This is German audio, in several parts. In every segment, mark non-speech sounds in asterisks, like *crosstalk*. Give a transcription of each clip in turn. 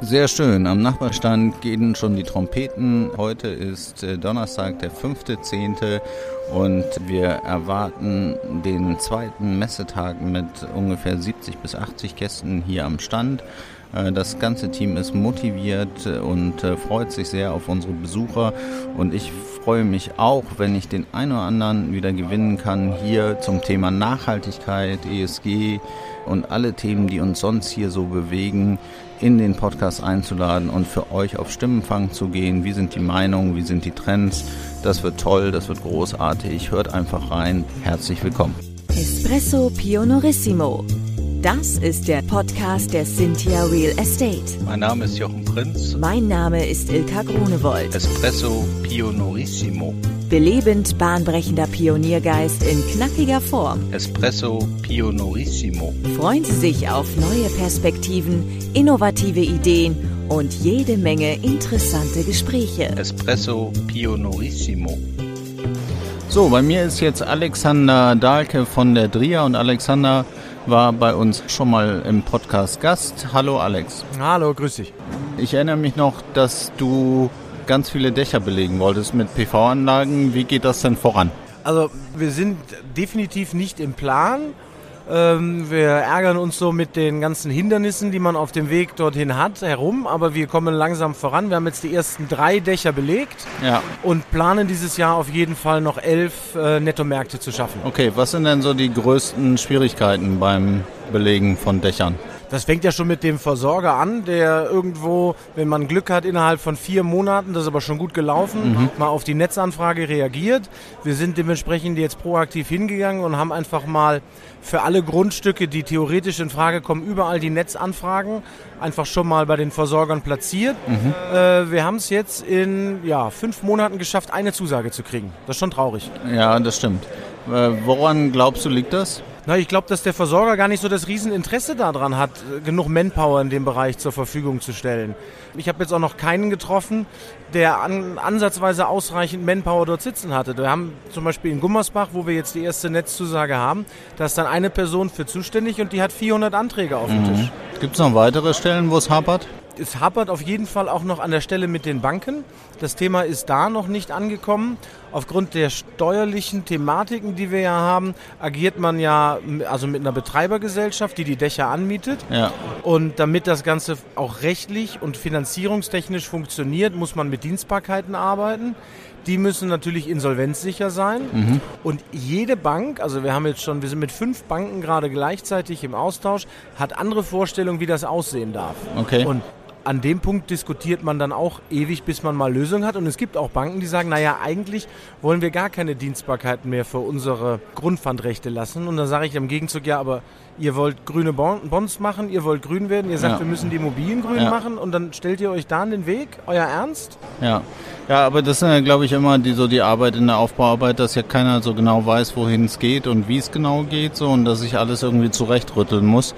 Sehr schön. Am Nachbarstand gehen schon die Trompeten. Heute ist äh, Donnerstag, der 5.10. und wir erwarten den zweiten Messetag mit ungefähr 70 bis 80 Gästen hier am Stand. Äh, das ganze Team ist motiviert und äh, freut sich sehr auf unsere Besucher. Und ich freue mich auch, wenn ich den einen oder anderen wieder gewinnen kann hier zum Thema Nachhaltigkeit, ESG und alle Themen, die uns sonst hier so bewegen, in den Podcast einzuladen und für euch auf Stimmenfang zu gehen. Wie sind die Meinungen, wie sind die Trends? Das wird toll, das wird großartig. Hört einfach rein. Herzlich willkommen. Espresso Pionorissimo das ist der Podcast der Cynthia Real Estate. Mein Name ist Jochen Prinz. Mein Name ist Ilka Grunewold. Espresso Pionorissimo. Belebend bahnbrechender Pioniergeist in knackiger Form. Espresso Pionorissimo. Freuen Sie sich auf neue Perspektiven, innovative Ideen und jede Menge interessante Gespräche. Espresso Pionorissimo. So, bei mir ist jetzt Alexander Dahlke von der DRIA und Alexander war bei uns schon mal im Podcast Gast. Hallo Alex. Hallo, grüß dich. Ich erinnere mich noch, dass du ganz viele Dächer belegen wolltest mit PV-Anlagen. Wie geht das denn voran? Also wir sind definitiv nicht im Plan. Ähm, wir ärgern uns so mit den ganzen Hindernissen, die man auf dem Weg dorthin hat, herum, aber wir kommen langsam voran. Wir haben jetzt die ersten drei Dächer belegt ja. und planen dieses Jahr auf jeden Fall noch elf äh, Nettomärkte zu schaffen. Okay, was sind denn so die größten Schwierigkeiten beim Belegen von Dächern? Das fängt ja schon mit dem Versorger an, der irgendwo, wenn man Glück hat, innerhalb von vier Monaten, das ist aber schon gut gelaufen, mhm. mal auf die Netzanfrage reagiert. Wir sind dementsprechend jetzt proaktiv hingegangen und haben einfach mal für alle Grundstücke, die theoretisch in Frage kommen, überall die Netzanfragen einfach schon mal bei den Versorgern platziert. Mhm. Äh, wir haben es jetzt in ja, fünf Monaten geschafft, eine Zusage zu kriegen. Das ist schon traurig. Ja, das stimmt. Äh, woran glaubst du, liegt das? Na, ich glaube, dass der Versorger gar nicht so das Rieseninteresse daran hat, genug Manpower in dem Bereich zur Verfügung zu stellen. Ich habe jetzt auch noch keinen getroffen, der an, ansatzweise ausreichend Manpower dort sitzen hatte. Wir haben zum Beispiel in Gummersbach, wo wir jetzt die erste Netzzusage haben, da ist dann eine Person für zuständig und die hat 400 Anträge auf dem mhm. Tisch. Gibt es noch weitere Stellen, wo es hapert? Es hapert auf jeden Fall auch noch an der Stelle mit den Banken. Das Thema ist da noch nicht angekommen. Aufgrund der steuerlichen Thematiken, die wir ja haben, agiert man ja also mit einer Betreibergesellschaft, die die Dächer anmietet. Ja. Und damit das Ganze auch rechtlich und finanzierungstechnisch funktioniert, muss man mit Dienstbarkeiten arbeiten. Die müssen natürlich insolvenzsicher sein. Mhm. Und jede Bank, also wir haben jetzt schon, wir sind mit fünf Banken gerade gleichzeitig im Austausch, hat andere Vorstellungen, wie das aussehen darf. Okay. Und an dem Punkt diskutiert man dann auch ewig, bis man mal Lösungen hat. Und es gibt auch Banken, die sagen, naja, eigentlich wollen wir gar keine Dienstbarkeiten mehr für unsere Grundpfandrechte lassen. Und dann sage ich im Gegenzug, ja, aber ihr wollt grüne Bonds machen, ihr wollt grün werden, ihr sagt, ja. wir müssen die Immobilien grün ja. machen und dann stellt ihr euch da an den Weg, euer Ernst? Ja, ja aber das ist ja, glaube ich, immer die, so die Arbeit in der Aufbauarbeit, dass ja keiner so genau weiß, wohin es geht und wie es genau geht so und dass sich alles irgendwie zurechtrütteln muss.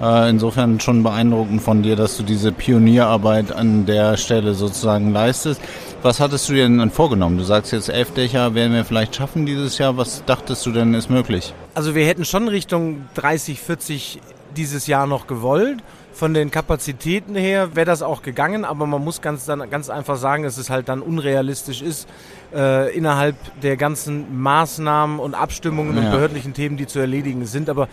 Äh, insofern schon beeindruckend von dir, dass du diese Pionierarbeit an der Stelle sozusagen leistest. Was hattest du dir denn vorgenommen? Du sagst jetzt elf Dächer werden wir vielleicht schaffen dieses Jahr. Was dachtest du denn ist möglich? Also wir hätten schon Richtung 30, 40 dieses Jahr noch gewollt. Von den Kapazitäten her wäre das auch gegangen, aber man muss ganz, dann, ganz einfach sagen, dass es halt dann unrealistisch ist, äh, innerhalb der ganzen Maßnahmen und Abstimmungen ja. und behördlichen Themen, die zu erledigen sind. Aber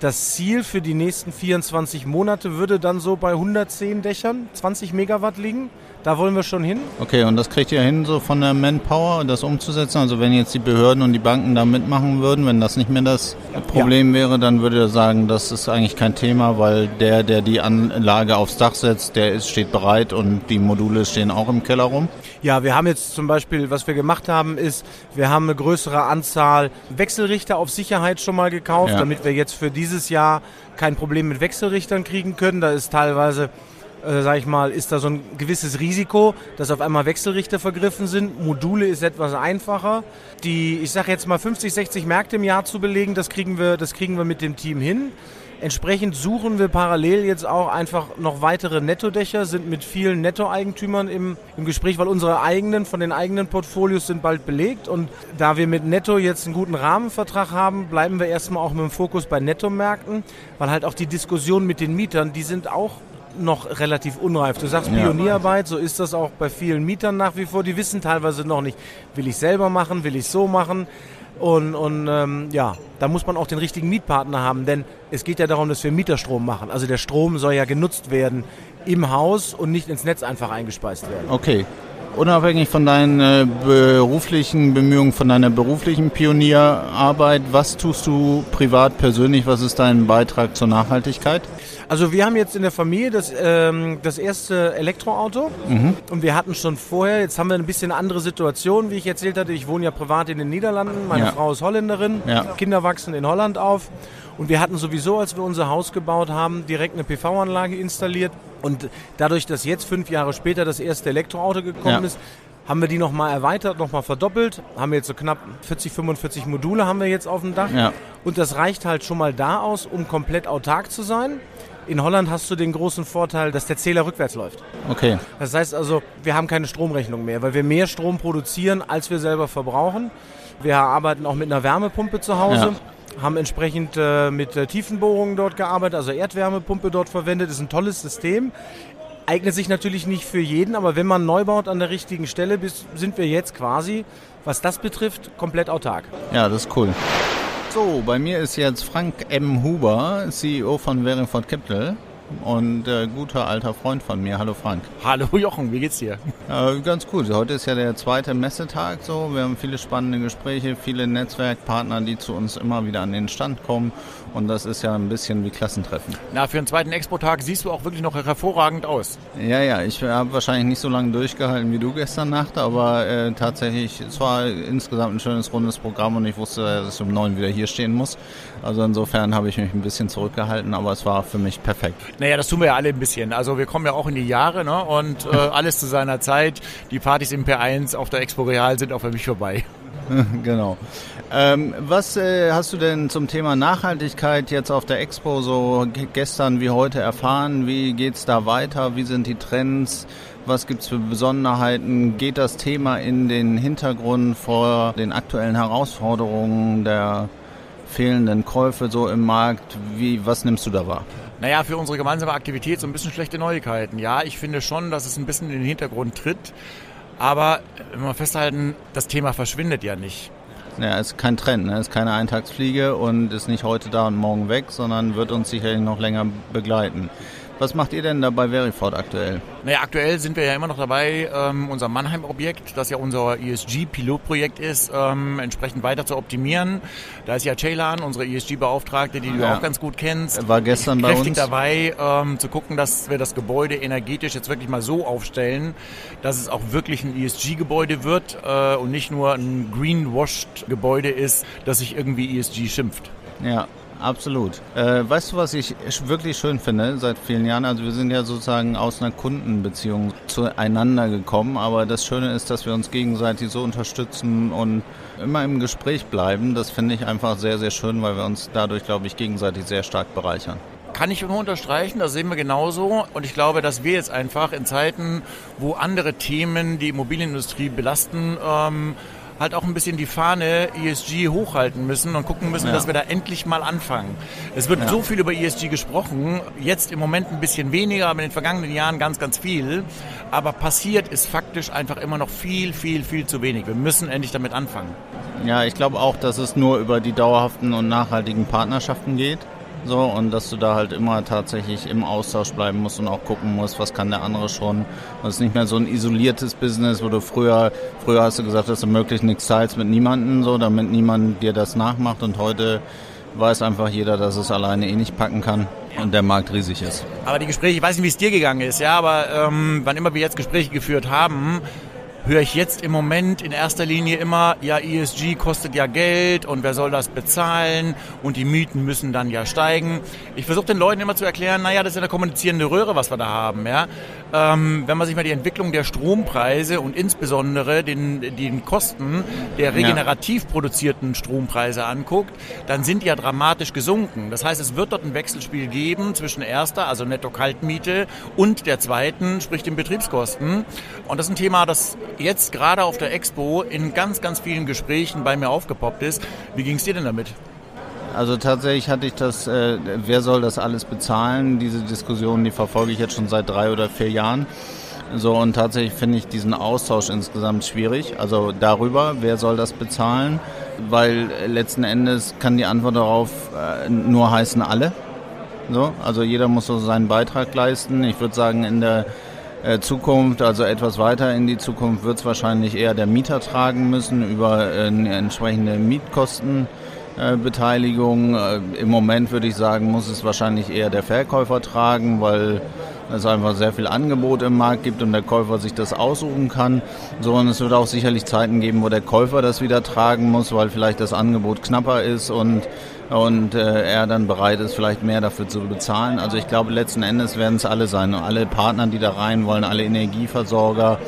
das Ziel für die nächsten 24 Monate würde dann so bei 110 Dächern, 20 Megawatt liegen. Da wollen wir schon hin. Okay, und das kriegt ihr hin, so von der Manpower, das umzusetzen? Also wenn jetzt die Behörden und die Banken da mitmachen würden, wenn das nicht mehr das Problem ja. wäre, dann würde ihr sagen, das ist eigentlich kein Thema, weil der, der die Anlage aufs Dach setzt, der ist, steht bereit und die Module stehen auch im Keller rum? Ja, wir haben jetzt zum Beispiel, was wir gemacht haben, ist, wir haben eine größere Anzahl Wechselrichter auf Sicherheit schon mal gekauft, ja. damit wir jetzt für dieses Jahr kein Problem mit Wechselrichtern kriegen können. Da ist teilweise äh, sag ich mal, ist da so ein gewisses Risiko, dass auf einmal Wechselrichter vergriffen sind. Module ist etwas einfacher. Die, ich sage jetzt mal 50, 60 Märkte im Jahr zu belegen, das kriegen wir, das kriegen wir mit dem Team hin. Entsprechend suchen wir parallel jetzt auch einfach noch weitere Nettodächer, sind mit vielen Nettoeigentümern im, im Gespräch, weil unsere eigenen, von den eigenen Portfolios sind bald belegt. Und da wir mit Netto jetzt einen guten Rahmenvertrag haben, bleiben wir erstmal auch mit dem Fokus bei Nettomärkten, weil halt auch die Diskussion mit den Mietern, die sind auch noch relativ unreif. Du sagst. Pionierarbeit, so ist das auch bei vielen Mietern nach wie vor. Die wissen teilweise noch nicht, will ich selber machen, will ich so machen. Und, und ähm, ja, da muss man auch den richtigen Mietpartner haben, denn es geht ja darum, dass wir Mieterstrom machen. Also der Strom soll ja genutzt werden im Haus und nicht ins Netz einfach eingespeist werden. Okay. Unabhängig von deinen äh, beruflichen Bemühungen, von deiner beruflichen Pionierarbeit, was tust du privat persönlich? Was ist dein Beitrag zur Nachhaltigkeit? Also wir haben jetzt in der Familie das, ähm, das erste Elektroauto mhm. und wir hatten schon vorher, jetzt haben wir ein bisschen andere Situation, wie ich erzählt hatte. Ich wohne ja privat in den Niederlanden, meine ja. Frau ist Holländerin, ja. Kinder wachsen in Holland auf und wir hatten sowieso, als wir unser Haus gebaut haben, direkt eine PV-Anlage installiert und dadurch, dass jetzt fünf Jahre später das erste Elektroauto gekommen ja. ist, haben wir die nochmal erweitert, nochmal verdoppelt. Haben wir jetzt so knapp 40, 45 Module haben wir jetzt auf dem Dach. Ja. Und das reicht halt schon mal da aus, um komplett autark zu sein. In Holland hast du den großen Vorteil, dass der Zähler rückwärts läuft. Okay. Das heißt also, wir haben keine Stromrechnung mehr, weil wir mehr Strom produzieren, als wir selber verbrauchen. Wir arbeiten auch mit einer Wärmepumpe zu Hause. Ja. Haben entsprechend äh, mit äh, Tiefenbohrungen dort gearbeitet, also Erdwärmepumpe dort verwendet. Ist ein tolles System. Eignet sich natürlich nicht für jeden, aber wenn man neu baut an der richtigen Stelle, bis, sind wir jetzt quasi, was das betrifft, komplett autark. Ja, das ist cool. So, bei mir ist jetzt Frank M. Huber, CEO von Verenford Capital und äh, guter alter Freund von mir. Hallo Frank. Hallo Jochen, wie geht's dir? Äh, ganz gut. Heute ist ja der zweite Messetag so. Wir haben viele spannende Gespräche, viele Netzwerkpartner, die zu uns immer wieder an den Stand kommen und das ist ja ein bisschen wie Klassentreffen. Na, für einen zweiten Expo-Tag siehst du auch wirklich noch hervorragend aus. Ja, ja, ich habe wahrscheinlich nicht so lange durchgehalten wie du gestern Nacht, aber äh, tatsächlich, es war insgesamt ein schönes, rundes Programm und ich wusste, dass ich um neun wieder hier stehen muss. Also insofern habe ich mich ein bisschen zurückgehalten, aber es war für mich perfekt. Naja, das tun wir ja alle ein bisschen. Also wir kommen ja auch in die Jahre ne? und äh, *laughs* alles zu seiner Zeit. Die Partys im P1 auf der Expo Real sind auch für mich vorbei. *laughs* genau. Ähm, was äh, hast du denn zum Thema Nachhaltigkeit jetzt auf der Expo so gestern wie heute erfahren? Wie geht es da weiter? Wie sind die Trends? Was gibt es für Besonderheiten? Geht das Thema in den Hintergrund vor den aktuellen Herausforderungen der fehlenden Käufe so im Markt? Wie, was nimmst du da wahr? Naja, für unsere gemeinsame Aktivität so ein bisschen schlechte Neuigkeiten. Ja, ich finde schon, dass es ein bisschen in den Hintergrund tritt. Aber wenn wir festhalten, das Thema verschwindet ja nicht. Ja, ist kein Trend, ne? ist keine Eintagsfliege und ist nicht heute da und morgen weg, sondern wird uns sicherlich noch länger begleiten. Was macht ihr denn da bei Verifort aktuell? Naja, aktuell sind wir ja immer noch dabei, ähm, unser Mannheim-Objekt, das ja unser ESG-Pilotprojekt ist, ähm, entsprechend weiter zu optimieren. Da ist ja Ceylan, unsere ESG-Beauftragte, die du ja. auch ganz gut kennst. War gestern bei uns. dabei, ähm, zu gucken, dass wir das Gebäude energetisch jetzt wirklich mal so aufstellen, dass es auch wirklich ein ESG-Gebäude wird äh, und nicht nur ein greenwashed-Gebäude ist, das sich irgendwie ESG schimpft. Ja, Absolut. Äh, weißt du, was ich wirklich schön finde seit vielen Jahren? Also wir sind ja sozusagen aus einer Kundenbeziehung zueinander gekommen, aber das Schöne ist, dass wir uns gegenseitig so unterstützen und immer im Gespräch bleiben. Das finde ich einfach sehr, sehr schön, weil wir uns dadurch, glaube ich, gegenseitig sehr stark bereichern kann ich immer unterstreichen, das sehen wir genauso. Und ich glaube, dass wir jetzt einfach in Zeiten, wo andere Themen die Immobilienindustrie belasten, ähm, halt auch ein bisschen die Fahne ESG hochhalten müssen und gucken müssen, ja. dass wir da endlich mal anfangen. Es wird ja. so viel über ESG gesprochen, jetzt im Moment ein bisschen weniger, aber in den vergangenen Jahren ganz, ganz viel. Aber passiert ist faktisch einfach immer noch viel, viel, viel zu wenig. Wir müssen endlich damit anfangen. Ja, ich glaube auch, dass es nur über die dauerhaften und nachhaltigen Partnerschaften geht. So, und dass du da halt immer tatsächlich im Austausch bleiben musst und auch gucken musst, was kann der andere schon. Das ist nicht mehr so ein isoliertes Business, wo du früher, früher hast du gesagt, dass du möglichst nichts teilst mit niemandem, so, damit niemand dir das nachmacht und heute weiß einfach jeder, dass es alleine eh nicht packen kann und der Markt riesig ist. Aber die Gespräche, ich weiß nicht, wie es dir gegangen ist, ja, aber ähm, wann immer wir jetzt Gespräche geführt haben, höre ich jetzt im Moment in erster Linie immer, ja, ESG kostet ja Geld und wer soll das bezahlen und die Mieten müssen dann ja steigen. Ich versuche den Leuten immer zu erklären, naja, das ist eine kommunizierende Röhre, was wir da haben. Ja? Ähm, wenn man sich mal die Entwicklung der Strompreise und insbesondere den, den Kosten der regenerativ produzierten Strompreise anguckt, dann sind die ja dramatisch gesunken. Das heißt, es wird dort ein Wechselspiel geben zwischen erster, also Netto-Kaltmiete, und der zweiten, sprich den Betriebskosten. Und das ist ein Thema, das jetzt gerade auf der Expo in ganz, ganz vielen Gesprächen bei mir aufgepoppt ist. Wie ging es dir denn damit? Also tatsächlich hatte ich das, äh, wer soll das alles bezahlen? Diese Diskussion, die verfolge ich jetzt schon seit drei oder vier Jahren. So, und tatsächlich finde ich diesen Austausch insgesamt schwierig. Also darüber, wer soll das bezahlen? Weil letzten Endes kann die Antwort darauf äh, nur heißen alle. So, also jeder muss so seinen Beitrag leisten. Ich würde sagen, in der Zukunft, also etwas weiter in die Zukunft, wird es wahrscheinlich eher der Mieter tragen müssen über äh, entsprechende Mietkostenbeteiligung. Äh, Im Moment würde ich sagen, muss es wahrscheinlich eher der Verkäufer tragen, weil es einfach sehr viel Angebot im Markt gibt und der Käufer sich das aussuchen kann. So, und es wird auch sicherlich Zeiten geben, wo der Käufer das wieder tragen muss, weil vielleicht das Angebot knapper ist und und äh, er dann bereit ist, vielleicht mehr dafür zu bezahlen. Also ich glaube, letzten Endes werden es alle sein. Alle Partner, die da rein wollen, alle Energieversorger.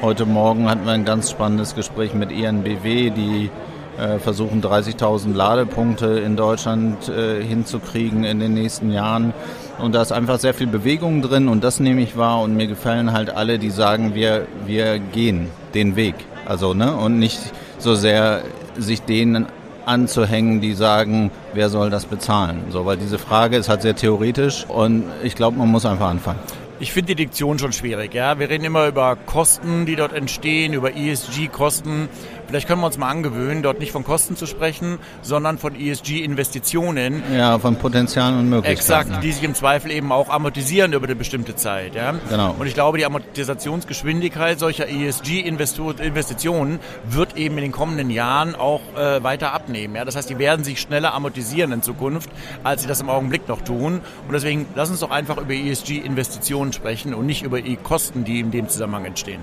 Heute Morgen hatten wir ein ganz spannendes Gespräch mit ENBW, die äh, versuchen 30.000 Ladepunkte in Deutschland äh, hinzukriegen in den nächsten Jahren. Und da ist einfach sehr viel Bewegung drin und das nehme ich wahr und mir gefallen halt alle, die sagen, wir, wir gehen den Weg. Also, ne, und nicht so sehr sich denen anzuhängen, die sagen, wer soll das bezahlen? So, weil diese Frage ist halt sehr theoretisch und ich glaube, man muss einfach anfangen. Ich finde die Diktion schon schwierig. Ja? Wir reden immer über Kosten, die dort entstehen, über ESG-Kosten. Vielleicht können wir uns mal angewöhnen, dort nicht von Kosten zu sprechen, sondern von ESG-Investitionen. Ja, von Potenzialen und Möglichkeiten. Exakt, die sich im Zweifel eben auch amortisieren über eine bestimmte Zeit. Ja? Genau. Und ich glaube, die Amortisationsgeschwindigkeit solcher ESG-Investitionen wird eben in den kommenden Jahren auch äh, weiter abnehmen. Ja? Das heißt, die werden sich schneller amortisieren in Zukunft, als sie das im Augenblick noch tun. Und deswegen lass uns doch einfach über ESG-Investitionen sprechen und nicht über die Kosten, die in dem Zusammenhang entstehen.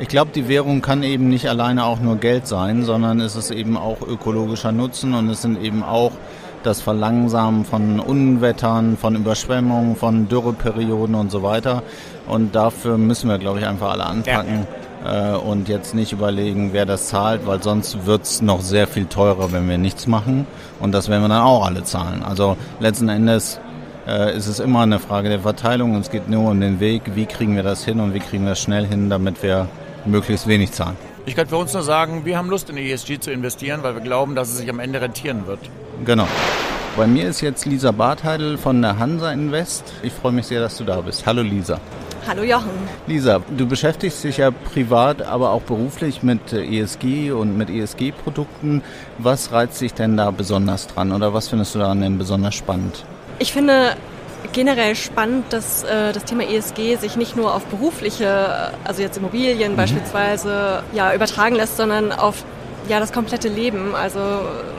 Ich glaube, die Währung kann eben nicht alleine auch nur Geld sein, sondern es ist eben auch ökologischer Nutzen und es sind eben auch das Verlangsamen von Unwettern, von Überschwemmungen, von Dürreperioden und so weiter. Und dafür müssen wir, glaube ich, einfach alle anpacken. Ja. Äh, und jetzt nicht überlegen, wer das zahlt, weil sonst wird es noch sehr viel teurer, wenn wir nichts machen. Und das werden wir dann auch alle zahlen. Also letzten Endes äh, ist es immer eine Frage der Verteilung. Es geht nur um den Weg, wie kriegen wir das hin und wie kriegen wir das schnell hin, damit wir möglichst wenig zahlen. Ich kann für uns nur sagen, wir haben Lust in ESG zu investieren, weil wir glauben, dass es sich am Ende rentieren wird. Genau. Bei mir ist jetzt Lisa Bartheidel von der Hansa Invest. Ich freue mich sehr, dass du da bist. Hallo Lisa. Hallo Jochen. Lisa, du beschäftigst dich ja privat, aber auch beruflich mit ESG und mit ESG-Produkten. Was reizt dich denn da besonders dran oder was findest du daran denn besonders spannend? Ich finde generell spannend, dass äh, das Thema ESG sich nicht nur auf berufliche, also jetzt Immobilien mhm. beispielsweise, ja, übertragen lässt, sondern auf ja, das komplette Leben. Also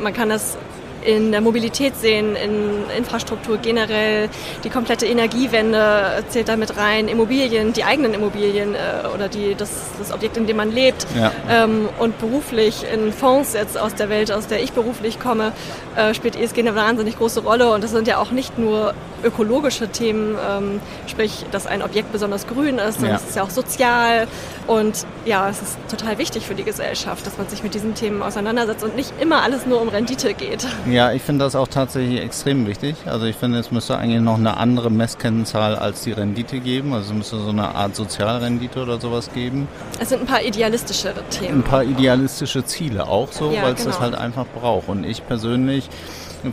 man kann das in der Mobilität sehen, in Infrastruktur generell, die komplette Energiewende zählt damit rein, Immobilien, die eigenen Immobilien äh, oder die, das, das Objekt, in dem man lebt ja. ähm, und beruflich in Fonds jetzt aus der Welt, aus der ich beruflich komme, äh, spielt ESG eine wahnsinnig große Rolle. Und das sind ja auch nicht nur ökologische Themen, ähm, sprich, dass ein Objekt besonders grün ist, sondern ja. es ist ja auch sozial und ja, es ist total wichtig für die Gesellschaft, dass man sich mit diesen Themen auseinandersetzt und nicht immer alles nur um Rendite geht. *laughs* Ja, ich finde das auch tatsächlich extrem wichtig. Also ich finde, es müsste eigentlich noch eine andere Messkennzahl als die Rendite geben. Also es müsste so eine Art Sozialrendite oder sowas geben. Es sind ein paar idealistischere Themen. Ein paar idealistische Ziele auch so, ja, weil es genau. das halt einfach braucht. Und ich persönlich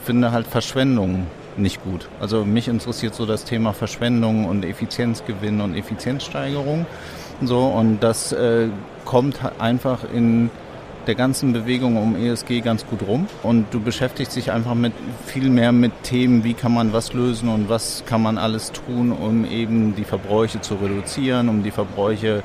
finde halt Verschwendung nicht gut. Also mich interessiert so das Thema Verschwendung und Effizienzgewinn und Effizienzsteigerung. So, und das äh, kommt einfach in der ganzen Bewegung um ESG ganz gut rum. Und du beschäftigst dich einfach mit viel mehr mit Themen, wie kann man was lösen und was kann man alles tun, um eben die Verbräuche zu reduzieren, um die Verbräuche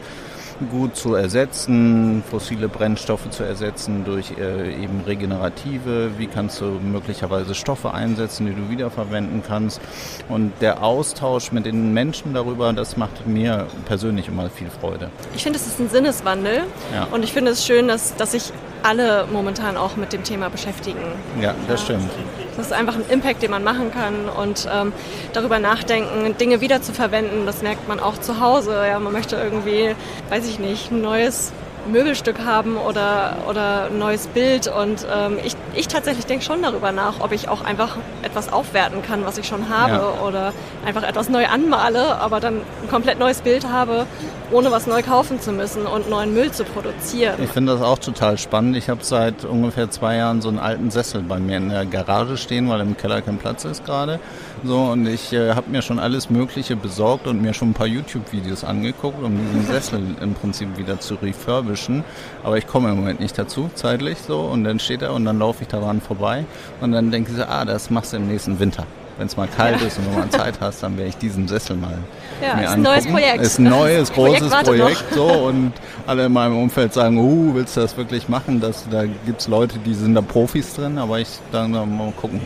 gut zu ersetzen, fossile Brennstoffe zu ersetzen durch äh, eben regenerative, wie kannst du möglicherweise Stoffe einsetzen, die du wiederverwenden kannst. Und der Austausch mit den Menschen darüber, das macht mir persönlich immer viel Freude. Ich finde, es ist ein Sinneswandel ja. und ich finde es schön, dass, dass sich alle momentan auch mit dem Thema beschäftigen. Ja, das stimmt. Das ist einfach ein Impact, den man machen kann und ähm, darüber nachdenken, Dinge wieder zu verwenden. Das merkt man auch zu Hause. Ja, man möchte irgendwie, weiß ich nicht, ein neues Möbelstück haben oder, oder ein neues Bild. Und ähm, ich, ich tatsächlich denke schon darüber nach, ob ich auch einfach etwas aufwerten kann, was ich schon habe ja. oder einfach etwas neu anmale, aber dann ein komplett neues Bild habe, ohne was neu kaufen zu müssen und neuen Müll zu produzieren. Ich finde das auch total spannend. Ich habe seit ungefähr zwei Jahren so einen alten Sessel bei mir in der Garage stehen, weil im Keller kein Platz ist gerade. So, und ich äh, habe mir schon alles Mögliche besorgt und mir schon ein paar YouTube-Videos angeguckt, um diesen Sessel im Prinzip wieder zu refurbischen. Aber ich komme im Moment nicht dazu, zeitlich so. Und dann steht er und dann laufe ich daran vorbei und dann denke ich so, ah, das machst du im nächsten Winter wenn es mal kalt ja. ist und du mal Zeit hast, dann werde ich diesen Sessel mal ja, mir ist ein neues Projekt. Ist ein neues, *laughs* großes Projekt, Projekt so und alle in meinem Umfeld sagen, uh, willst du das wirklich machen? Das, da gibt es Leute, die sind da Profis drin, aber ich dann mal gucken.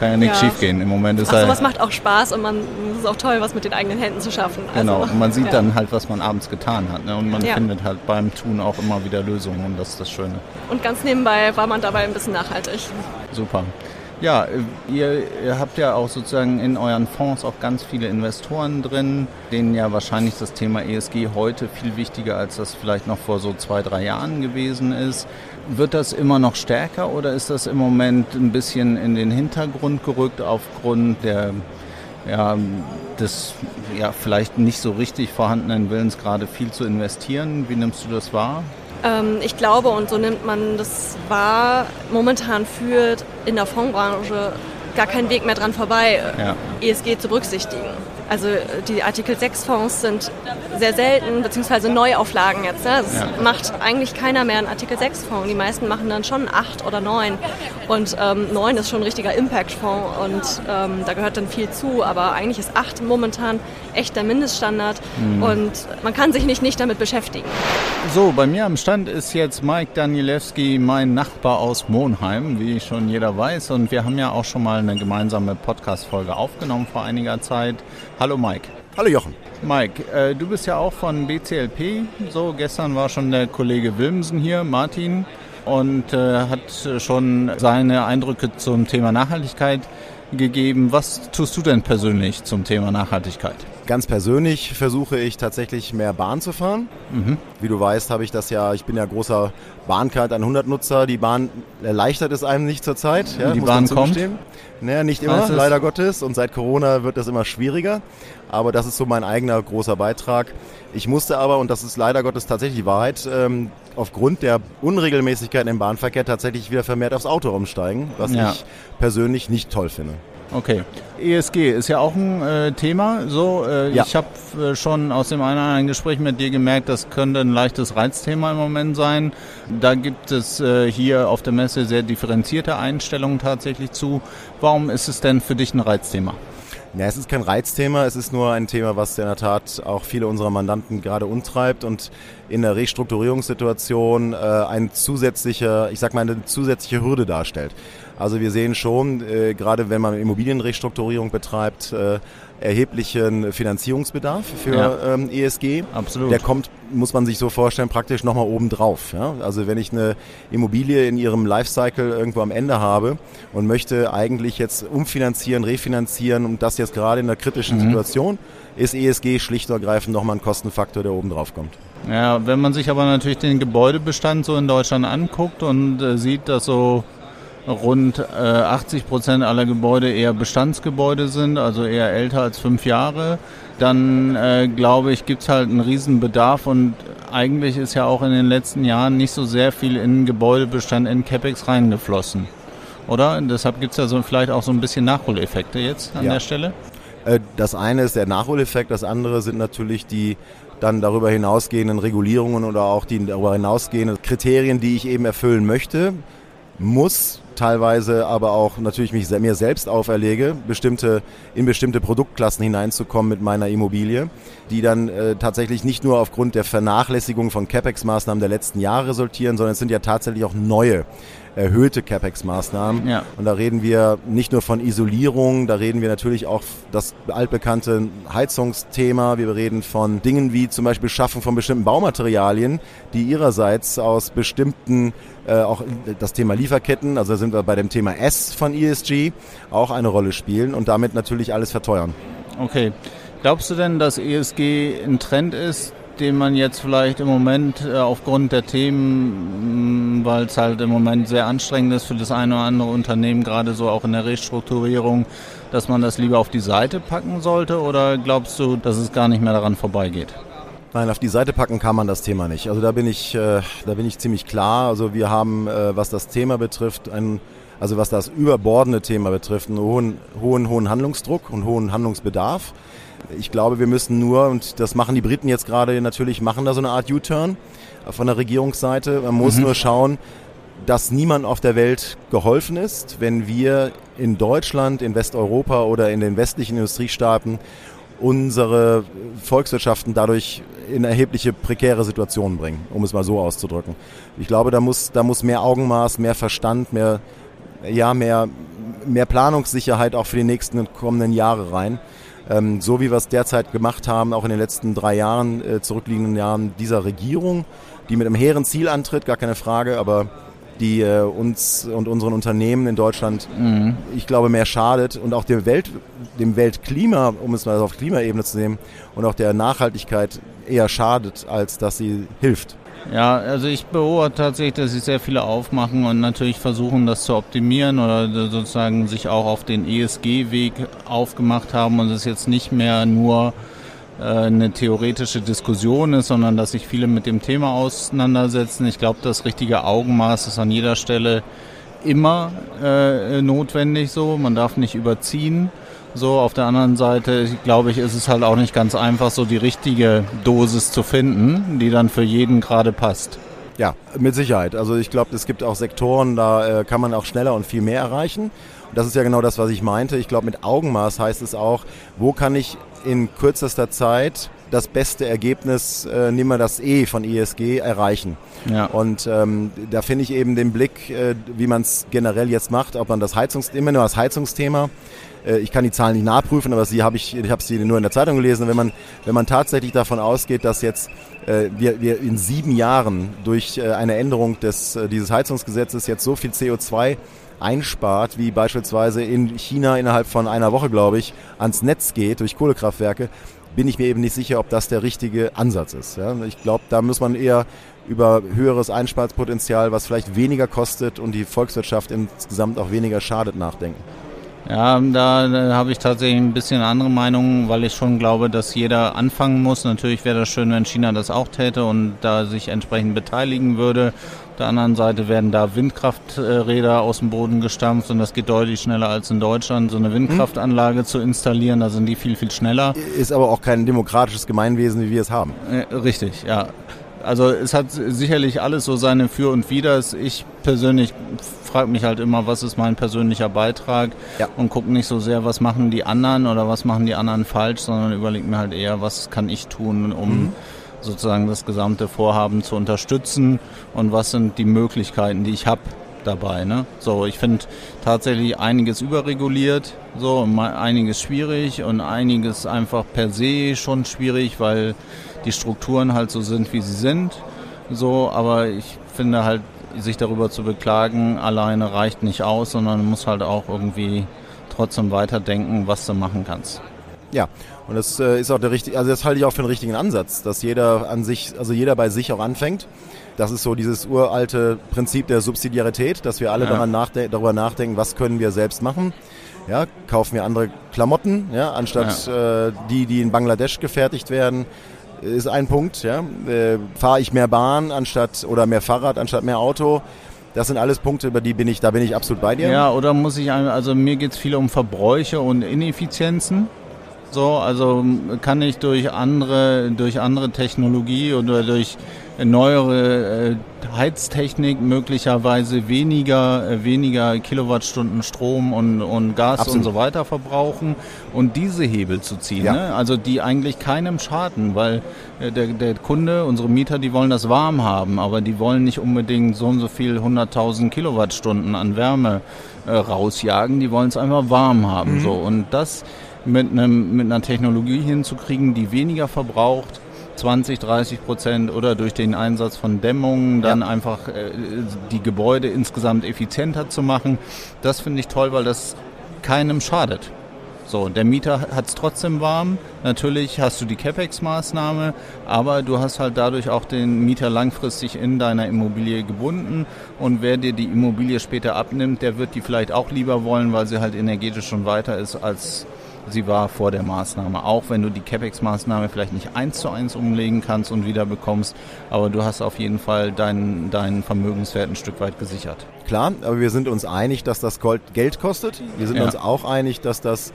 Kann ja nichts ja. schief gehen. Im Moment ist Ach, sowas macht auch Spaß und man es ist auch toll, was mit den eigenen Händen zu schaffen. Genau, also, und man sieht ja. dann halt, was man abends getan hat. Ne? Und man ja. findet halt beim Tun auch immer wieder Lösungen und das ist das Schöne. Und ganz nebenbei war man dabei ein bisschen nachhaltig. Super. Ja, ihr, ihr, habt ja auch sozusagen in euren Fonds auch ganz viele Investoren drin, denen ja wahrscheinlich das Thema ESG heute viel wichtiger als das vielleicht noch vor so zwei, drei Jahren gewesen ist. Wird das immer noch stärker oder ist das im Moment ein bisschen in den Hintergrund gerückt aufgrund der ja, des ja, vielleicht nicht so richtig vorhandenen Willens, gerade viel zu investieren? Wie nimmst du das wahr? Ähm, ich glaube, und so nimmt man das wahr, momentan führt in der Fondsbranche gar kein Weg mehr dran vorbei, ja. ESG zu berücksichtigen. Also die Artikel 6 Fonds sind sehr selten, beziehungsweise Neuauflagen jetzt. Ne? Das ja. macht eigentlich keiner mehr einen Artikel 6 Fonds. Die meisten machen dann schon 8 oder 9. Und ähm, 9 ist schon ein richtiger Impact-Fonds und ähm, da gehört dann viel zu. Aber eigentlich ist 8 momentan echt der Mindeststandard mhm. und man kann sich nicht, nicht damit beschäftigen. So, bei mir am Stand ist jetzt Mike Danielewski, mein Nachbar aus Monheim, wie schon jeder weiß. Und wir haben ja auch schon mal eine gemeinsame Podcast-Folge aufgenommen vor einiger Zeit. Hallo Mike. Hallo Jochen. Mike, äh, du bist ja auch von BCLP. So, gestern war schon der Kollege Wilmsen hier, Martin, und äh, hat schon seine Eindrücke zum Thema Nachhaltigkeit gegeben. Was tust du denn persönlich zum Thema Nachhaltigkeit? Ganz persönlich versuche ich tatsächlich mehr Bahn zu fahren. Mhm. Wie du weißt, habe ich das ja, ich bin ja großer Bahncard 100-Nutzer. Die Bahn erleichtert es einem nicht zurzeit. Ja, die Bahn kommt? Naja, nicht immer, leider Gottes. Und seit Corona wird das immer schwieriger. Aber das ist so mein eigener großer Beitrag. Ich musste aber, und das ist leider Gottes tatsächlich die Wahrheit, ähm, aufgrund der Unregelmäßigkeiten im Bahnverkehr tatsächlich wieder vermehrt aufs Auto umsteigen, was ja. ich persönlich nicht toll finde. Okay. ESG ist ja auch ein äh, Thema. So, äh, ja. ich habe äh, schon aus dem einen oder anderen Gespräch mit dir gemerkt, das könnte ein leichtes Reizthema im Moment sein. Da gibt es äh, hier auf der Messe sehr differenzierte Einstellungen tatsächlich zu. Warum ist es denn für dich ein Reizthema? Ja, es ist kein Reizthema, es ist nur ein Thema, was in der Tat auch viele unserer Mandanten gerade umtreibt und in der Restrukturierungssituation äh, ein zusätzlicher, ich sag mal, eine zusätzliche Hürde darstellt. Also wir sehen schon, äh, gerade wenn man Immobilienrestrukturierung betreibt, äh, erheblichen Finanzierungsbedarf für ja. ähm, ESG. Absolut. Der kommt, muss man sich so vorstellen, praktisch nochmal oben drauf. Ja? Also wenn ich eine Immobilie in ihrem Lifecycle irgendwo am Ende habe und möchte eigentlich jetzt umfinanzieren, refinanzieren und das jetzt gerade in einer kritischen mhm. Situation, ist ESG schlicht und ergreifend nochmal ein Kostenfaktor, der oben drauf kommt. Ja, wenn man sich aber natürlich den Gebäudebestand so in Deutschland anguckt und äh, sieht, dass so rund äh, 80 Prozent aller Gebäude eher Bestandsgebäude sind, also eher älter als fünf Jahre, dann äh, glaube ich, gibt es halt einen riesen Bedarf und eigentlich ist ja auch in den letzten Jahren nicht so sehr viel in Gebäudebestand, in CapEx reingeflossen. Oder? Und deshalb gibt es ja so vielleicht auch so ein bisschen Nachholeffekte jetzt an ja. der Stelle. Äh, das eine ist der Nachholeffekt, das andere sind natürlich die dann darüber hinausgehenden Regulierungen oder auch die darüber hinausgehenden Kriterien, die ich eben erfüllen möchte, muss teilweise aber auch natürlich mich mir selbst auferlege, bestimmte, in bestimmte Produktklassen hineinzukommen mit meiner Immobilie, die dann äh, tatsächlich nicht nur aufgrund der Vernachlässigung von CapEx-Maßnahmen der letzten Jahre resultieren, sondern es sind ja tatsächlich auch neue erhöhte CapEx-Maßnahmen. Ja. Und da reden wir nicht nur von Isolierung, da reden wir natürlich auch das altbekannte Heizungsthema. Wir reden von Dingen wie zum Beispiel Schaffung von bestimmten Baumaterialien, die ihrerseits aus bestimmten, äh, auch das Thema Lieferketten, also da sind wir bei dem Thema S von ESG, auch eine Rolle spielen und damit natürlich alles verteuern. Okay. Glaubst du denn, dass ESG ein Trend ist, den man jetzt vielleicht im Moment äh, aufgrund der Themen, weil es halt im Moment sehr anstrengend ist für das eine oder andere Unternehmen, gerade so auch in der Restrukturierung, dass man das lieber auf die Seite packen sollte? Oder glaubst du, dass es gar nicht mehr daran vorbeigeht? Nein, auf die Seite packen kann man das Thema nicht. Also da bin ich, äh, da bin ich ziemlich klar. Also wir haben, äh, was das Thema betrifft, ein, also was das überbordende Thema betrifft, einen hohen, hohen, hohen Handlungsdruck und hohen Handlungsbedarf. Ich glaube, wir müssen nur, und das machen die Briten jetzt gerade natürlich, machen da so eine Art U-Turn von der Regierungsseite. Man muss mhm. nur schauen, dass niemand auf der Welt geholfen ist, wenn wir in Deutschland, in Westeuropa oder in den westlichen Industriestaaten unsere Volkswirtschaften dadurch in erhebliche prekäre Situationen bringen, um es mal so auszudrücken. Ich glaube, da muss, da muss mehr Augenmaß, mehr Verstand, mehr, ja, mehr, mehr Planungssicherheit auch für die nächsten kommenden Jahre rein. Ähm, so wie wir es derzeit gemacht haben, auch in den letzten drei Jahren, äh, zurückliegenden Jahren dieser Regierung, die mit einem hehren Ziel antritt, gar keine Frage, aber die äh, uns und unseren Unternehmen in Deutschland, mhm. ich glaube, mehr schadet und auch dem, Welt, dem Weltklima, um es mal auf Klimaebene zu nehmen, und auch der Nachhaltigkeit eher schadet, als dass sie hilft. Ja, also ich beobachte tatsächlich, dass sich sehr viele aufmachen und natürlich versuchen, das zu optimieren oder sozusagen sich auch auf den ESG-Weg aufgemacht haben und es jetzt nicht mehr nur äh, eine theoretische Diskussion ist, sondern dass sich viele mit dem Thema auseinandersetzen. Ich glaube, das richtige Augenmaß ist an jeder Stelle immer äh, notwendig so. Man darf nicht überziehen. So, auf der anderen Seite, glaube ich, ist es halt auch nicht ganz einfach, so die richtige Dosis zu finden, die dann für jeden gerade passt. Ja, mit Sicherheit. Also ich glaube, es gibt auch Sektoren, da äh, kann man auch schneller und viel mehr erreichen. Und das ist ja genau das, was ich meinte. Ich glaube, mit Augenmaß heißt es auch, wo kann ich in kürzester Zeit das beste Ergebnis, äh, nehmen wir das E von ESG, erreichen. Ja. Und ähm, da finde ich eben den Blick, äh, wie man es generell jetzt macht, ob man das Heizungs immer nur das Heizungsthema, äh, ich kann die Zahlen nicht nachprüfen, aber sie habe ich, ich habe sie nur in der Zeitung gelesen. Wenn man, wenn man tatsächlich davon ausgeht, dass jetzt äh, wir, wir in sieben Jahren durch äh, eine Änderung des, äh, dieses Heizungsgesetzes jetzt so viel CO2 einspart, wie beispielsweise in China innerhalb von einer Woche, glaube ich, ans Netz geht durch Kohlekraftwerke, bin ich mir eben nicht sicher, ob das der richtige Ansatz ist. Ja? Ich glaube, da muss man eher über höheres Einsparpotenzial, was vielleicht weniger kostet und die Volkswirtschaft insgesamt auch weniger schadet, nachdenken. Ja, da, habe ich tatsächlich ein bisschen andere Meinung, weil ich schon glaube, dass jeder anfangen muss. Natürlich wäre das schön, wenn China das auch täte und da sich entsprechend beteiligen würde der anderen Seite werden da Windkrafträder aus dem Boden gestampft und das geht deutlich schneller als in Deutschland. So eine Windkraftanlage mhm. zu installieren, da sind die viel, viel schneller. Ist aber auch kein demokratisches Gemeinwesen, wie wir es haben. Äh, richtig, ja. Also es hat sicherlich alles so seine Für und Widers. Ich persönlich frage mich halt immer, was ist mein persönlicher Beitrag ja. und gucke nicht so sehr, was machen die anderen oder was machen die anderen falsch, sondern überlege mir halt eher, was kann ich tun, um mhm sozusagen das gesamte Vorhaben zu unterstützen und was sind die Möglichkeiten, die ich habe dabei. Ne? So, ich finde tatsächlich einiges überreguliert, so einiges schwierig und einiges einfach per se schon schwierig, weil die Strukturen halt so sind, wie sie sind. So, aber ich finde halt, sich darüber zu beklagen, alleine reicht nicht aus, sondern man muss halt auch irgendwie trotzdem weiterdenken, was du machen kannst. Ja, und das äh, ist auch der richtige, also das halte ich auch für den richtigen Ansatz, dass jeder an sich, also jeder bei sich auch anfängt. Das ist so dieses uralte Prinzip der Subsidiarität, dass wir alle ja. daran nachde darüber nachdenken, was können wir selbst machen. Ja, kaufen wir andere Klamotten, ja, anstatt ja. Äh, die, die in Bangladesch gefertigt werden, ist ein Punkt. Ja. Äh, Fahre ich mehr Bahn anstatt oder mehr Fahrrad anstatt mehr Auto. Das sind alles Punkte, über die bin ich, da bin ich absolut bei dir. Ja, oder muss ich, also mir geht es viel um Verbräuche und Ineffizienzen. So, also kann ich durch andere, durch andere Technologie oder durch neuere äh, Heiztechnik möglicherweise weniger, äh, weniger Kilowattstunden Strom und, und Gas Absolut. und so weiter verbrauchen und diese Hebel zu ziehen. Ja. Ne? Also die eigentlich keinem schaden, weil äh, der, der Kunde, unsere Mieter, die wollen das warm haben, aber die wollen nicht unbedingt so und so viel 100.000 Kilowattstunden an Wärme äh, rausjagen, die wollen es einfach warm haben. Mhm. So und das mit, einem, mit einer Technologie hinzukriegen, die weniger verbraucht, 20, 30 Prozent oder durch den Einsatz von Dämmungen dann ja. einfach äh, die Gebäude insgesamt effizienter zu machen. Das finde ich toll, weil das keinem schadet. So, der Mieter hat es trotzdem warm. Natürlich hast du die CapEx-Maßnahme, aber du hast halt dadurch auch den Mieter langfristig in deiner Immobilie gebunden. Und wer dir die Immobilie später abnimmt, der wird die vielleicht auch lieber wollen, weil sie halt energetisch schon weiter ist als sie war vor der Maßnahme. Auch wenn du die CapEx-Maßnahme vielleicht nicht eins zu eins umlegen kannst und wieder bekommst, aber du hast auf jeden Fall deinen, deinen Vermögenswert ein Stück weit gesichert. Klar, aber wir sind uns einig, dass das Geld kostet. Wir sind ja. uns auch einig, dass das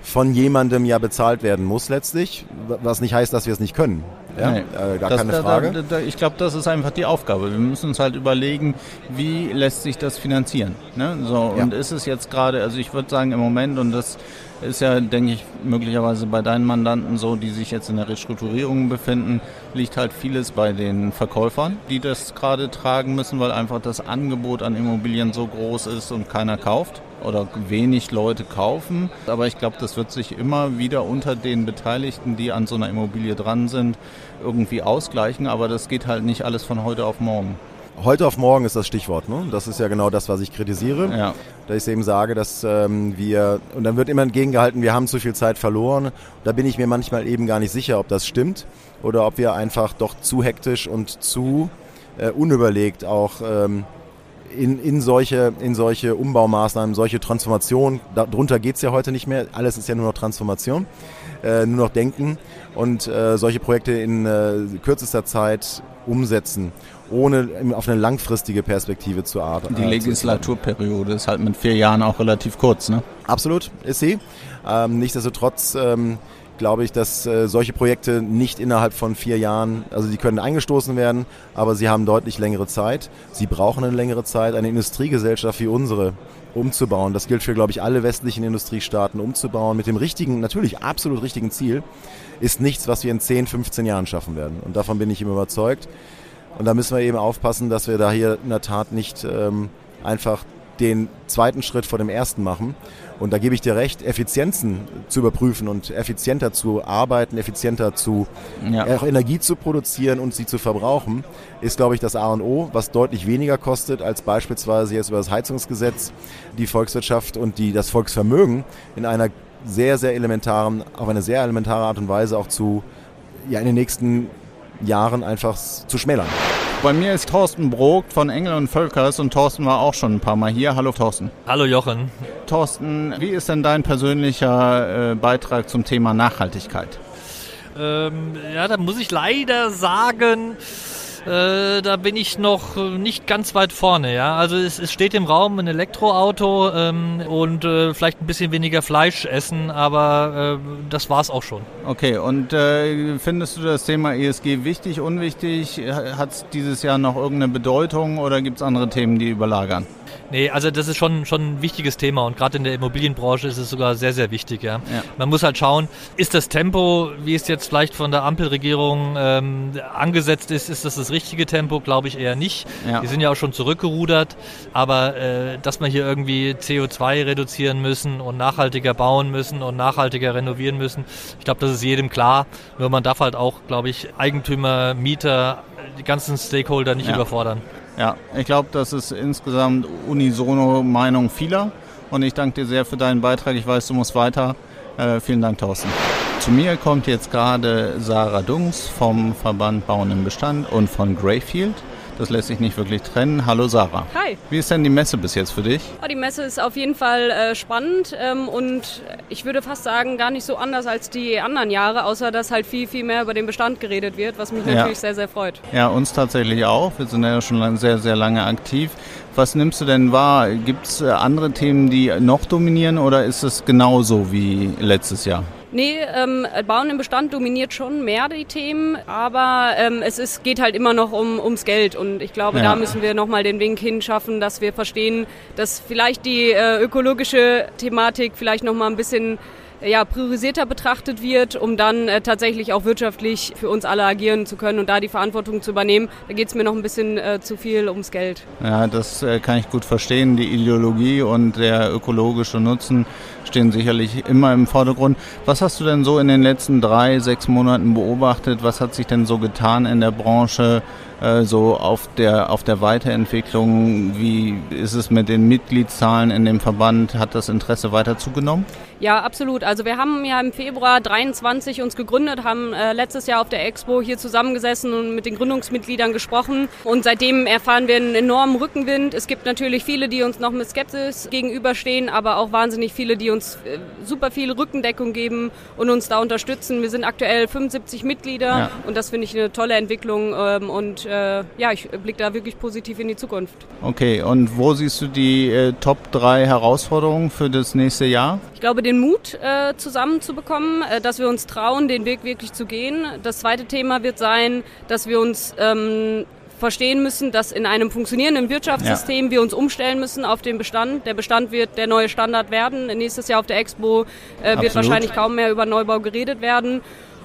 von jemandem ja bezahlt werden muss letztlich, was nicht heißt, dass wir es nicht können. Ja, nee, äh, gar das, keine Frage. Da, da, ich glaube, das ist einfach die Aufgabe. Wir müssen uns halt überlegen, wie lässt sich das finanzieren. Ne? So, ja. Und ist es jetzt gerade, also ich würde sagen im Moment, und das ist ja, denke ich, möglicherweise bei deinen Mandanten so, die sich jetzt in der Restrukturierung befinden, liegt halt vieles bei den Verkäufern, die das gerade tragen müssen, weil einfach das Angebot an Immobilien so groß ist und keiner kauft oder wenig Leute kaufen. Aber ich glaube, das wird sich immer wieder unter den Beteiligten, die an so einer Immobilie dran sind, irgendwie ausgleichen. Aber das geht halt nicht alles von heute auf morgen. Heute auf morgen ist das Stichwort. Ne? Das ist ja genau das, was ich kritisiere. Ja. Da ich eben sage, dass ähm, wir, und dann wird immer entgegengehalten, wir haben zu viel Zeit verloren. Da bin ich mir manchmal eben gar nicht sicher, ob das stimmt oder ob wir einfach doch zu hektisch und zu äh, unüberlegt auch ähm, in, in, solche, in solche Umbaumaßnahmen, solche Transformation, darunter geht es ja heute nicht mehr, alles ist ja nur noch Transformation, äh, nur noch Denken und äh, solche Projekte in äh, kürzester Zeit umsetzen ohne auf eine langfristige Perspektive zu arbeiten. Die Legislaturperiode ist halt mit vier Jahren auch relativ kurz, ne? Absolut, ist sie. Ähm, nichtsdestotrotz ähm, glaube ich, dass äh, solche Projekte nicht innerhalb von vier Jahren, also sie können eingestoßen werden, aber sie haben deutlich längere Zeit. Sie brauchen eine längere Zeit, eine Industriegesellschaft wie unsere umzubauen. Das gilt für, glaube ich, alle westlichen Industriestaaten umzubauen mit dem richtigen, natürlich absolut richtigen Ziel, ist nichts, was wir in 10, 15 Jahren schaffen werden. Und davon bin ich immer überzeugt. Und da müssen wir eben aufpassen, dass wir da hier in der Tat nicht ähm, einfach den zweiten Schritt vor dem ersten machen. Und da gebe ich dir recht, Effizienzen zu überprüfen und effizienter zu arbeiten, effizienter zu ja. auch Energie zu produzieren und sie zu verbrauchen, ist, glaube ich, das A und O, was deutlich weniger kostet, als beispielsweise jetzt über das Heizungsgesetz die Volkswirtschaft und die, das Volksvermögen in einer sehr, sehr elementaren, auf eine sehr elementare Art und Weise auch zu, ja, in den nächsten Jahren einfach zu schmälern. Bei mir ist Thorsten Brogt von Engel und Völkers und Thorsten war auch schon ein paar Mal hier. Hallo Thorsten. Hallo Jochen. Thorsten, wie ist denn dein persönlicher äh, Beitrag zum Thema Nachhaltigkeit? Ähm, ja, da muss ich leider sagen, äh, da bin ich noch nicht ganz weit vorne. Ja, also es, es steht im Raum ein Elektroauto ähm, und äh, vielleicht ein bisschen weniger Fleisch essen, aber äh, das war's auch schon. Okay, und äh, findest du das Thema ESG wichtig, unwichtig? Hat es dieses Jahr noch irgendeine Bedeutung oder gibt es andere Themen, die überlagern? Nee, also das ist schon, schon ein wichtiges Thema und gerade in der Immobilienbranche ist es sogar sehr, sehr wichtig. Ja. ja. Man muss halt schauen, ist das Tempo, wie es jetzt vielleicht von der Ampelregierung ähm, angesetzt ist, ist das das richtige Tempo? Glaube ich eher nicht. Ja. Die sind ja auch schon zurückgerudert, aber äh, dass man hier irgendwie CO2 reduzieren müssen und nachhaltiger bauen müssen und nachhaltiger renovieren müssen, ich glaube, das ist jedem klar. Nur man darf halt auch, glaube ich, Eigentümer, Mieter, die ganzen Stakeholder nicht ja. überfordern. Ja, ich glaube, das ist insgesamt unisono Meinung vieler. Und ich danke dir sehr für deinen Beitrag. Ich weiß, du musst weiter. Äh, vielen Dank, Thorsten. Zu mir kommt jetzt gerade Sarah Dungs vom Verband Bauen im Bestand und von Greyfield. Das lässt sich nicht wirklich trennen. Hallo Sarah. Hi. Wie ist denn die Messe bis jetzt für dich? Oh, die Messe ist auf jeden Fall äh, spannend ähm, und ich würde fast sagen, gar nicht so anders als die anderen Jahre, außer dass halt viel, viel mehr über den Bestand geredet wird, was mich natürlich ja. sehr, sehr freut. Ja, uns tatsächlich auch. Wir sind ja schon sehr, sehr lange aktiv. Was nimmst du denn wahr? Gibt es äh, andere Themen, die noch dominieren oder ist es genauso wie letztes Jahr? Nee, ähm, Bauen im Bestand dominiert schon mehr die Themen, aber ähm, es ist, geht halt immer noch um, ums Geld und ich glaube, ja. da müssen wir nochmal den Wink hinschaffen, dass wir verstehen, dass vielleicht die äh, ökologische Thematik vielleicht nochmal ein bisschen ja, priorisierter betrachtet wird, um dann äh, tatsächlich auch wirtschaftlich für uns alle agieren zu können und da die Verantwortung zu übernehmen. Da geht es mir noch ein bisschen äh, zu viel ums Geld. Ja, das äh, kann ich gut verstehen. Die Ideologie und der ökologische Nutzen stehen sicherlich immer im Vordergrund. Was hast du denn so in den letzten drei, sechs Monaten beobachtet? Was hat sich denn so getan in der Branche? Äh, so auf der, auf der Weiterentwicklung? Wie ist es mit den Mitgliedszahlen in dem Verband? Hat das Interesse weiter zugenommen? Ja, absolut. Also wir haben ja im Februar 23 uns gegründet, haben äh, letztes Jahr auf der Expo hier zusammengesessen und mit den Gründungsmitgliedern gesprochen. Und seitdem erfahren wir einen enormen Rückenwind. Es gibt natürlich viele, die uns noch mit Skepsis gegenüberstehen, aber auch wahnsinnig viele, die uns äh, super viel Rückendeckung geben und uns da unterstützen. Wir sind aktuell 75 Mitglieder ja. und das finde ich eine tolle Entwicklung ähm, und äh, ja, ich blicke da wirklich positiv in die Zukunft. Okay, und wo siehst du die äh, Top 3 Herausforderungen für das nächste Jahr? Ich glaube, den Mut äh, zusammenzubekommen, äh, dass wir uns trauen, den Weg wirklich zu gehen. Das zweite Thema wird sein, dass wir uns ähm, verstehen müssen, dass in einem funktionierenden Wirtschaftssystem ja. wir uns umstellen müssen auf den Bestand. Der Bestand wird der neue Standard werden. Nächstes Jahr auf der Expo äh, wird wahrscheinlich kaum mehr über Neubau geredet werden.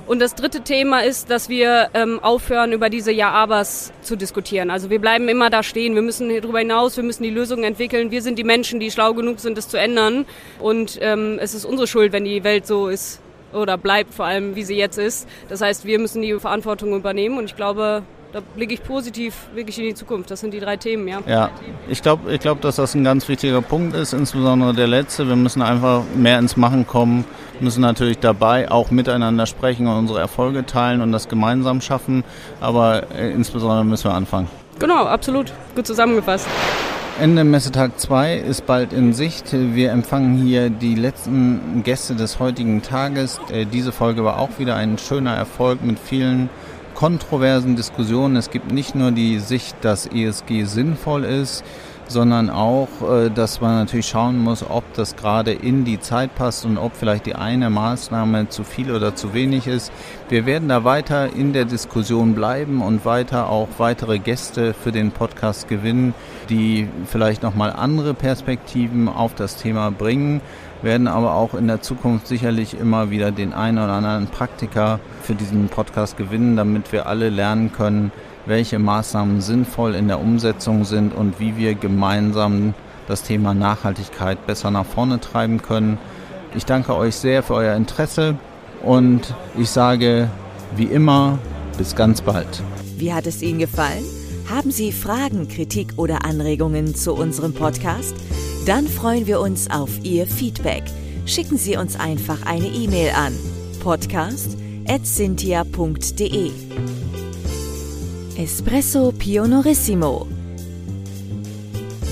Und das dritte Thema ist, dass wir ähm, aufhören, über diese Ja-Abers zu diskutieren. Also wir bleiben immer da stehen. Wir müssen darüber hinaus, wir müssen die Lösungen entwickeln. Wir sind die Menschen, die schlau genug sind, es zu ändern. Und ähm, es ist unsere Schuld, wenn die Welt so ist oder bleibt, vor allem wie sie jetzt ist. Das heißt, wir müssen die Verantwortung übernehmen. Und ich glaube, da blicke ich positiv wirklich in die Zukunft. Das sind die drei Themen, ja. Ja, ich glaube, ich glaub, dass das ein ganz wichtiger Punkt ist, insbesondere der letzte. Wir müssen einfach mehr ins Machen kommen, müssen natürlich dabei auch miteinander sprechen und unsere Erfolge teilen und das gemeinsam schaffen. Aber äh, insbesondere müssen wir anfangen. Genau, absolut. Gut zusammengefasst. Ende Messetag 2 ist bald in Sicht. Wir empfangen hier die letzten Gäste des heutigen Tages. Äh, diese Folge war auch wieder ein schöner Erfolg mit vielen kontroversen Diskussionen. Es gibt nicht nur die Sicht, dass ESG sinnvoll ist, sondern auch, äh, dass man natürlich schauen muss, ob das gerade in die Zeit passt und ob vielleicht die eine Maßnahme zu viel oder zu wenig ist. Wir werden da weiter in der Diskussion bleiben und weiter auch weitere Gäste für den Podcast gewinnen, die vielleicht nochmal andere Perspektiven auf das Thema bringen werden aber auch in der Zukunft sicherlich immer wieder den einen oder anderen Praktiker für diesen Podcast gewinnen, damit wir alle lernen können, welche Maßnahmen sinnvoll in der Umsetzung sind und wie wir gemeinsam das Thema Nachhaltigkeit besser nach vorne treiben können. Ich danke euch sehr für euer Interesse und ich sage wie immer bis ganz bald. Wie hat es Ihnen gefallen? Haben Sie Fragen, Kritik oder Anregungen zu unserem Podcast? Dann freuen wir uns auf Ihr Feedback. Schicken Sie uns einfach eine E-Mail an podcast.cynthia.de. Espresso Pionorissimo.